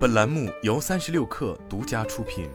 本栏目由三十六氪独家出品。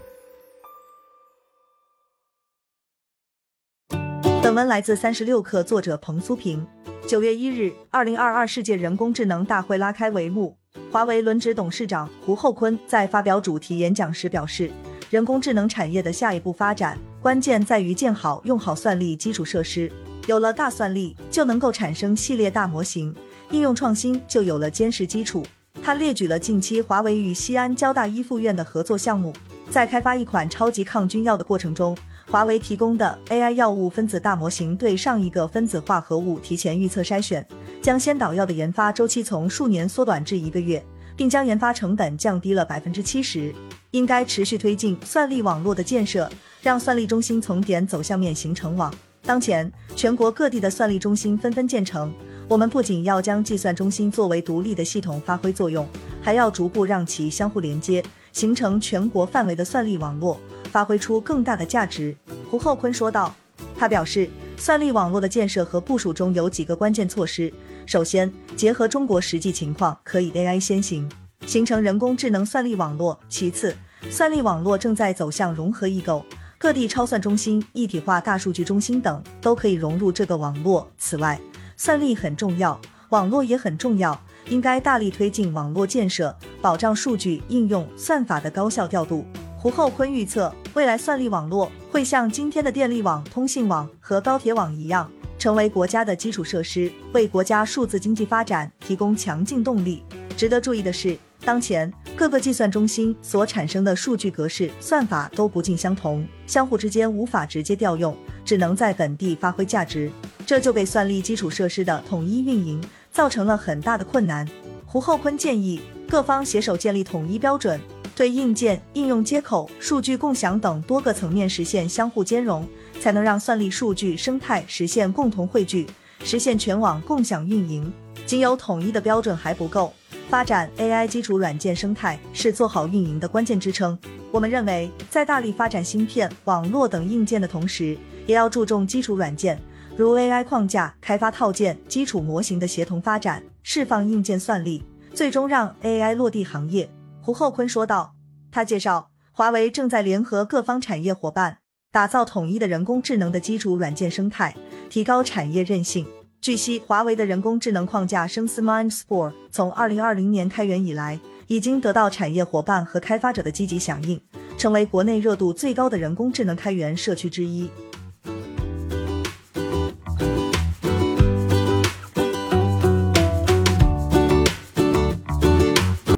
本文来自三十六氪，作者彭苏平。九月一日，二零二二世界人工智能大会拉开帷幕。华为轮值董事长胡厚昆在发表主题演讲时表示，人工智能产业的下一步发展，关键在于建好用好算力基础设施。有了大算力，就能够产生系列大模型，应用创新就有了坚实基础。他列举了近期华为与西安交大一附院的合作项目，在开发一款超级抗菌药的过程中，华为提供的 AI 药物分子大模型对上一个分子化合物提前预测筛选，将先导药的研发周期从数年缩短至一个月，并将研发成本降低了百分之七十。应该持续推进算力网络的建设，让算力中心从点走向面形成网。当前，全国各地的算力中心纷纷建成。我们不仅要将计算中心作为独立的系统发挥作用，还要逐步让其相互连接，形成全国范围的算力网络，发挥出更大的价值。胡厚坤说道。他表示，算力网络的建设和部署中有几个关键措施：首先，结合中国实际情况，可以 AI 先行，形成人工智能算力网络；其次，算力网络正在走向融合异构。各地超算中心、一体化大数据中心等都可以融入这个网络。此外，算力很重要，网络也很重要，应该大力推进网络建设，保障数据应用算法的高效调度。胡厚坤预测，未来算力网络会像今天的电力网、通信网和高铁网一样，成为国家的基础设施，为国家数字经济发展提供强劲动力。值得注意的是，当前。各个计算中心所产生的数据格式、算法都不尽相同，相互之间无法直接调用，只能在本地发挥价值，这就给算力基础设施的统一运营造成了很大的困难。胡厚坤建议各方携手建立统一标准，对硬件、应用接口、数据共享等多个层面实现相互兼容，才能让算力数据生态实现共同汇聚，实现全网共享运营。仅有统一的标准还不够。发展 AI 基础软件生态是做好运营的关键支撑。我们认为，在大力发展芯片、网络等硬件的同时，也要注重基础软件，如 AI 框架、开发套件、基础模型的协同发展，释放硬件算力，最终让 AI 落地行业。胡厚坤说道。他介绍，华为正在联合各方产业伙伴，打造统一的人工智能的基础软件生态，提高产业韧性。据悉，华为的人工智能框架生思 MindSpore 从二零二零年开源以来，已经得到产业伙伴和开发者的积极响应，成为国内热度最高的人工智能开源社区之一。